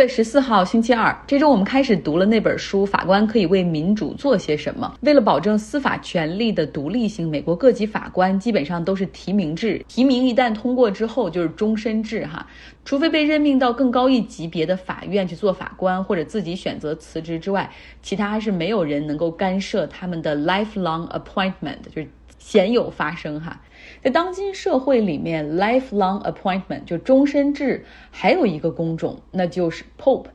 月十四号星期二，这周我们开始读了那本书《法官可以为民主做些什么》。为了保证司法权力的独立性，美国各级法官基本上都是提名制，提名一旦通过之后就是终身制哈，除非被任命到更高一级别的法院去做法官，或者自己选择辞职之外，其他是没有人能够干涉他们的 lifelong appointment，就是鲜有发生哈。在当今社会里面，lifelong appointment 就终身制，还有一个工种，那就是 Pope，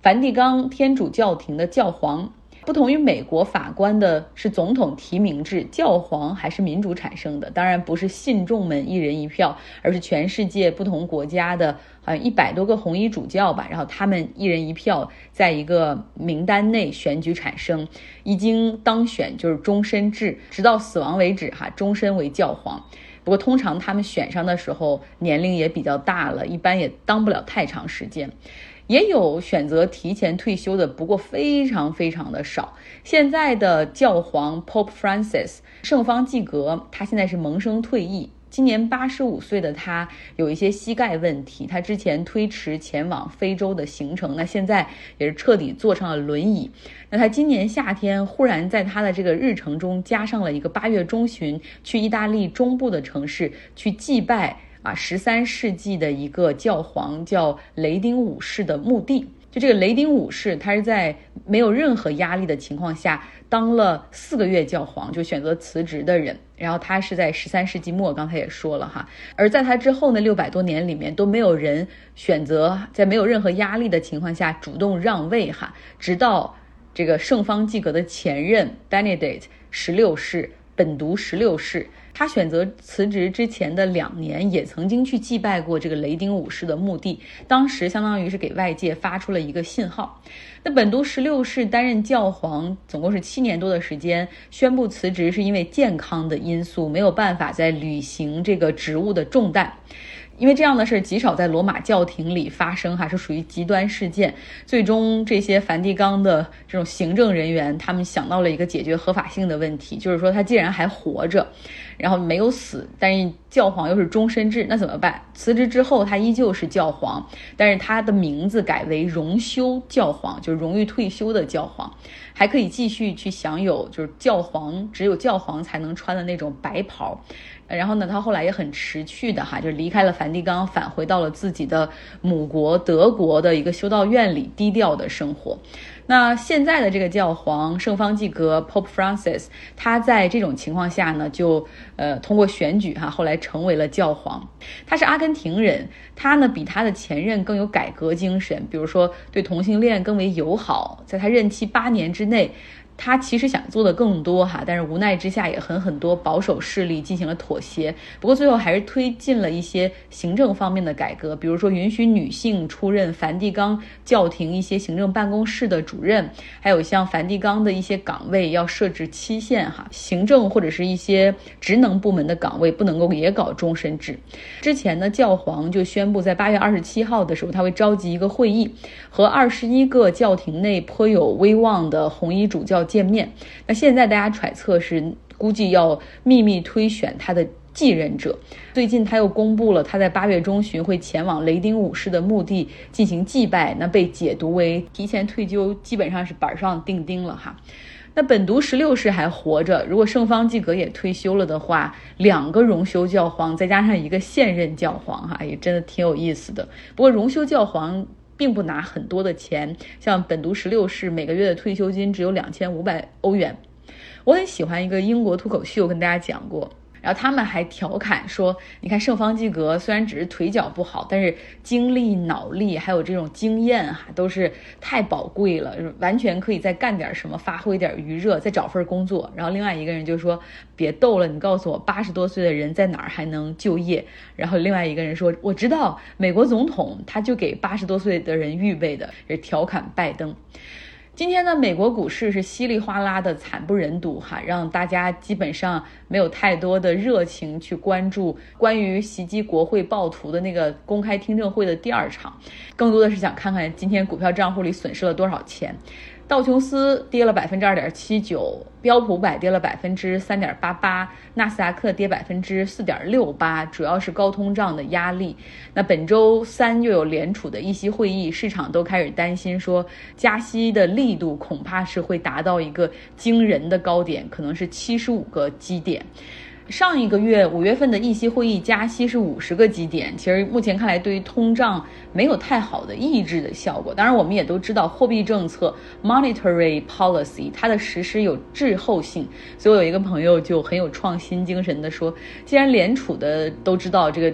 梵蒂冈天主教廷的教皇。不同于美国法官的是总统提名制，教皇还是民主产生的。当然不是信众们一人一票，而是全世界不同国家的，好像一百多个红衣主教吧，然后他们一人一票，在一个名单内选举产生，一经当选就是终身制，直到死亡为止，哈，终身为教皇。不过通常他们选上的时候年龄也比较大了，一般也当不了太长时间。也有选择提前退休的，不过非常非常的少。现在的教皇 Pope Francis 圣方济格，他现在是萌生退役，今年八十五岁的他有一些膝盖问题，他之前推迟前往非洲的行程，那现在也是彻底坐上了轮椅。那他今年夏天忽然在他的这个日程中加上了一个八月中旬去意大利中部的城市去祭拜。啊，十三世纪的一个教皇叫雷丁五世的墓地，就这个雷丁五世，他是在没有任何压力的情况下当了四个月教皇，就选择辞职的人。然后他是在十三世纪末，刚才也说了哈，而在他之后那六百多年里面都没有人选择在没有任何压力的情况下主动让位哈，直到这个圣方济格的前任 Benedict 十六世。本笃十六世，他选择辞职之前的两年，也曾经去祭拜过这个雷丁武士的墓地，当时相当于是给外界发出了一个信号。那本都十六世担任教皇总共是七年多的时间，宣布辞职是因为健康的因素，没有办法再履行这个职务的重担。因为这样的事极少在罗马教廷里发生，哈，是属于极端事件。最终，这些梵蒂冈的这种行政人员，他们想到了一个解决合法性的问题，就是说他既然还活着，然后没有死，但是教皇又是终身制，那怎么办？辞职之后，他依旧是教皇，但是他的名字改为荣休教皇，就是荣誉退休的教皇，还可以继续去享有就是教皇只有教皇才能穿的那种白袍。然后呢，他后来也很识趣的哈，就离开了梵蒂冈，返回到了自己的母国德国的一个修道院里低调的生活。那现在的这个教皇圣方济各 Pope Francis，他在这种情况下呢，就呃通过选举哈，后来成为了教皇。他是阿根廷人，他呢比他的前任更有改革精神，比如说对同性恋更为友好，在他任期八年之内。他其实想做的更多哈，但是无奈之下也和很多保守势力进行了妥协。不过最后还是推进了一些行政方面的改革，比如说允许女性出任梵蒂冈教廷一些行政办公室的主任，还有像梵蒂冈的一些岗位要设置期限哈，行政或者是一些职能部门的岗位不能够也搞终身制。之前呢，教皇就宣布在八月二十七号的时候，他会召集一个会议，和二十一个教廷内颇有威望的红衣主教。见面，那现在大家揣测是估计要秘密推选他的继任者。最近他又公布了他在八月中旬会前往雷丁武士的墓地进行祭拜，那被解读为提前退休，基本上是板上钉钉了哈。那本笃十六世还活着，如果圣方济各也退休了的话，两个荣休教皇再加上一个现任教皇哈，也真的挺有意思的。不过荣休教皇。并不拿很多的钱，像本笃十六世每个月的退休金只有两千五百欧元。我很喜欢一个英国脱口秀，跟大家讲过。然后他们还调侃说：“你看圣方济格虽然只是腿脚不好，但是精力、脑力还有这种经验哈，都是太宝贵了，完全可以再干点什么，发挥点余热，再找份工作。”然后另外一个人就说：“别逗了，你告诉我八十多岁的人在哪儿还能就业？”然后另外一个人说：“我知道，美国总统他就给八十多岁的人预备的。”是调侃拜登。今天呢，美国股市是稀里哗啦的惨不忍睹哈，让大家基本上没有太多的热情去关注关于袭击国会暴徒的那个公开听证会的第二场，更多的是想看看今天股票账户里损失了多少钱。道琼斯跌了百分之二点七九，标普五百跌了百分之三点八八，纳斯达克跌百分之四点六八，主要是高通胀的压力。那本周三又有联储的议息会议，市场都开始担心说加息的力度恐怕是会达到一个惊人的高点，可能是七十五个基点。上一个月五月份的议息会议加息是五十个基点，其实目前看来对于通胀没有太好的抑制的效果。当然，我们也都知道货币政策 （monetary policy） 它的实施有滞后性，所以我有一个朋友就很有创新精神的说，既然联储的都知道这个。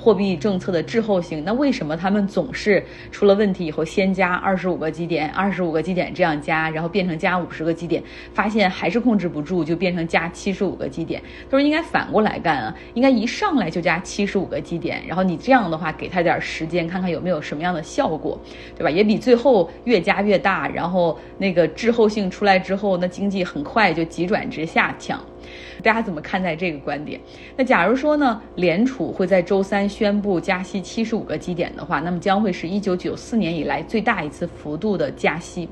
货币政策的滞后性，那为什么他们总是出了问题以后先加二十五个基点，二十五个基点这样加，然后变成加五十个基点，发现还是控制不住，就变成加七十五个基点。他说应该反过来干啊，应该一上来就加七十五个基点，然后你这样的话给他点时间，看看有没有什么样的效果，对吧？也比最后越加越大，然后那个滞后性出来之后，那经济很快就急转直下强。大家怎么看待这个观点？那假如说呢，联储会在周三宣布加息七十五个基点的话，那么将会是一九九四年以来最大一次幅度的加息。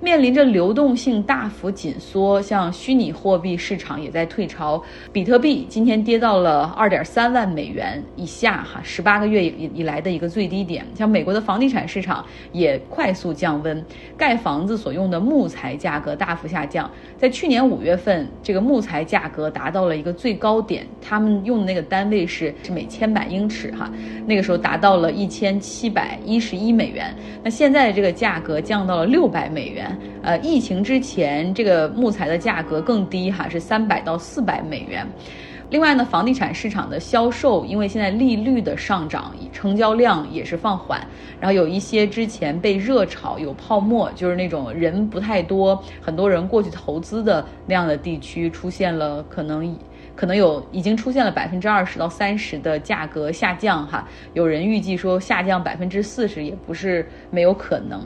面临着流动性大幅紧缩，像虚拟货币市场也在退潮，比特币今天跌到了二点三万美元以下，哈，十八个月以以来的一个最低点。像美国的房地产市场也快速降温，盖房子所用的木材价格大幅下降，在去年五月份，这个木材价格达到了一个最高点，他们用的那个单位是是每千百英尺，哈，那个时候达到了一千七百一十一美元，那现在的这个价格降到了六百美元。呃，疫情之前这个木材的价格更低哈，是三百到四百美元。另外呢，房地产市场的销售，因为现在利率的上涨，成交量也是放缓。然后有一些之前被热炒有泡沫，就是那种人不太多，很多人过去投资的那样的地区，出现了可能可能有已经出现了百分之二十到三十的价格下降哈。有人预计说下降百分之四十也不是没有可能。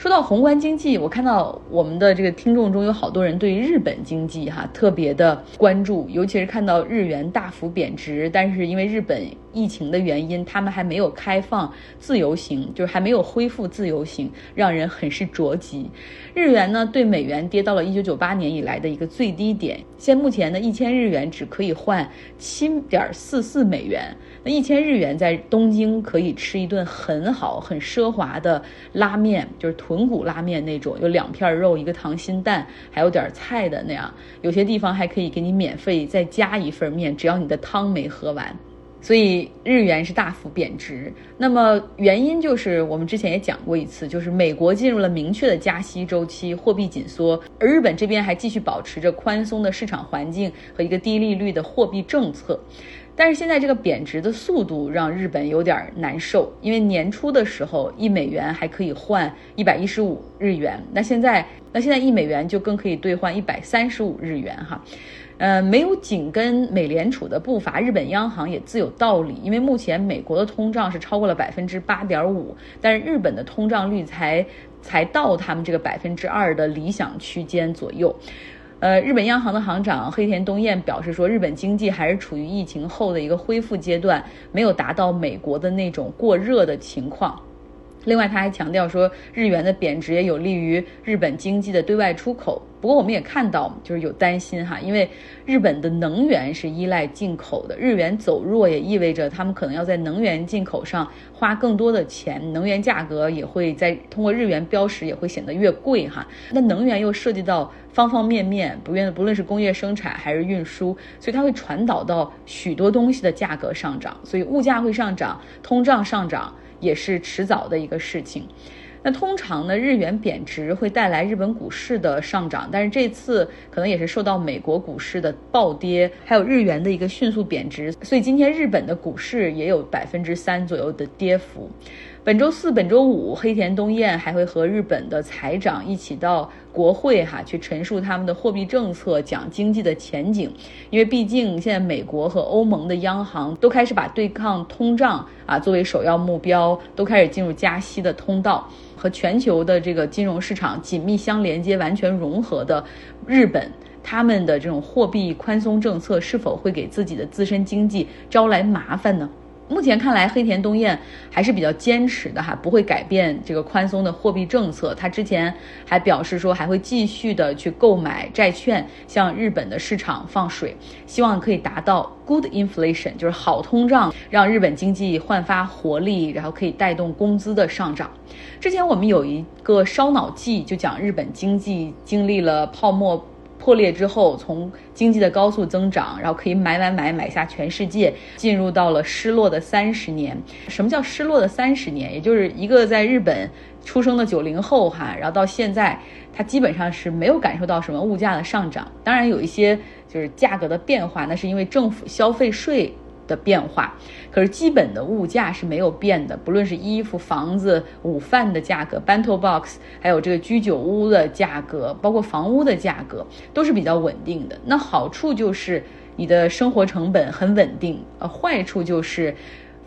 说到宏观经济，我看到我们的这个听众中有好多人对日本经济哈特别的关注，尤其是看到日元大幅贬值，但是因为日本疫情的原因，他们还没有开放自由行，就是还没有恢复自由行，让人很是着急。日元呢对美元跌到了一九九八年以来的一个最低点，现目前呢一千日元只可以换七点四四美元。那一千日元在东京可以吃一顿很好、很奢华的拉面，就是豚骨拉面那种，有两片肉、一个溏心蛋，还有点菜的那样。有些地方还可以给你免费再加一份面，只要你的汤没喝完。所以日元是大幅贬值。那么原因就是我们之前也讲过一次，就是美国进入了明确的加息周期，货币紧缩，而日本这边还继续保持着宽松的市场环境和一个低利率的货币政策。但是现在这个贬值的速度让日本有点难受，因为年初的时候一美元还可以换一百一十五日元，那现在那现在一美元就更可以兑换一百三十五日元哈，呃，没有紧跟美联储的步伐，日本央行也自有道理，因为目前美国的通胀是超过了百分之八点五，但是日本的通胀率才才到他们这个百分之二的理想区间左右。呃，日本央行的行长黑田东彦表示说，日本经济还是处于疫情后的一个恢复阶段，没有达到美国的那种过热的情况。另外，他还强调说，日元的贬值也有利于日本经济的对外出口。不过，我们也看到，就是有担心哈，因为日本的能源是依赖进口的，日元走弱也意味着他们可能要在能源进口上花更多的钱，能源价格也会在通过日元标识也会显得越贵哈。那能源又涉及到方方面面，不愿不论是工业生产还是运输，所以它会传导到许多东西的价格上涨，所以物价会上涨，通胀上涨。也是迟早的一个事情。那通常呢，日元贬值会带来日本股市的上涨，但是这次可能也是受到美国股市的暴跌，还有日元的一个迅速贬值，所以今天日本的股市也有百分之三左右的跌幅。本周四、本周五，黑田东彦还会和日本的财长一起到国会哈去陈述他们的货币政策，讲经济的前景。因为毕竟现在美国和欧盟的央行都开始把对抗通胀啊作为首要目标，都开始进入加息的通道。和全球的这个金融市场紧密相连接、完全融合的日本，他们的这种货币宽松政策是否会给自己的自身经济招来麻烦呢？目前看来，黑田东彦还是比较坚持的哈，不会改变这个宽松的货币政策。他之前还表示说，还会继续的去购买债券，向日本的市场放水，希望可以达到 good inflation，就是好通胀，让日本经济焕发活力，然后可以带动工资的上涨。之前我们有一个烧脑记，就讲日本经济经历了泡沫。破裂之后，从经济的高速增长，然后可以买买买买下全世界，进入到了失落的三十年。什么叫失落的三十年？也就是一个在日本出生的九零后哈，然后到现在，他基本上是没有感受到什么物价的上涨。当然有一些就是价格的变化，那是因为政府消费税。的变化，可是基本的物价是没有变的，不论是衣服、房子、午饭的价格，bento box，还有这个居酒屋的价格，包括房屋的价格，都是比较稳定的。那好处就是你的生活成本很稳定，呃，坏处就是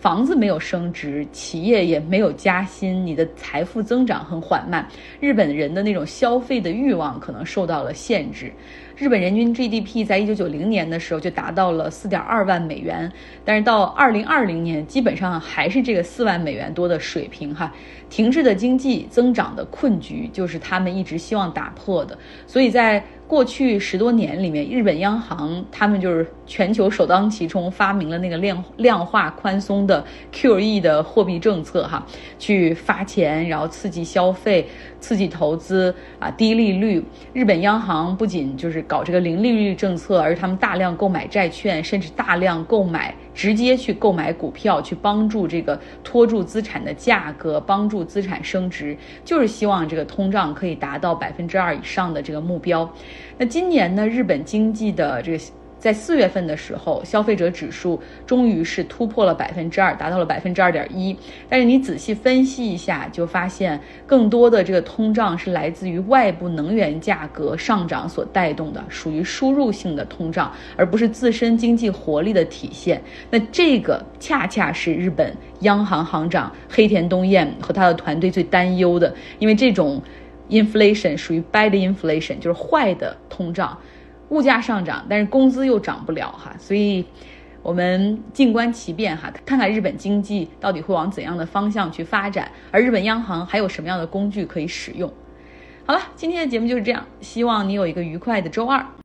房子没有升值，企业也没有加薪，你的财富增长很缓慢，日本人的那种消费的欲望可能受到了限制。日本人均 GDP 在一九九零年的时候就达到了四点二万美元，但是到二零二零年基本上还是这个四万美元多的水平哈。停滞的经济增长的困局就是他们一直希望打破的，所以在。过去十多年里面，日本央行他们就是全球首当其冲，发明了那个量量化宽松的 QE 的货币政策，哈，去发钱，然后刺激消费、刺激投资啊，低利率。日本央行不仅就是搞这个零利率政策，而他们大量购买债券，甚至大量购买。直接去购买股票，去帮助这个拖住资产的价格，帮助资产升值，就是希望这个通胀可以达到百分之二以上的这个目标。那今年呢，日本经济的这个。在四月份的时候，消费者指数终于是突破了百分之二，达到了百分之二点一。但是你仔细分析一下，就发现更多的这个通胀是来自于外部能源价格上涨所带动的，属于输入性的通胀，而不是自身经济活力的体现。那这个恰恰是日本央行行长黑田东彦和他的团队最担忧的，因为这种 inflation 属于 bad inflation，就是坏的通胀。物价上涨，但是工资又涨不了哈，所以我们静观其变哈，看看日本经济到底会往怎样的方向去发展，而日本央行还有什么样的工具可以使用。好了，今天的节目就是这样，希望你有一个愉快的周二。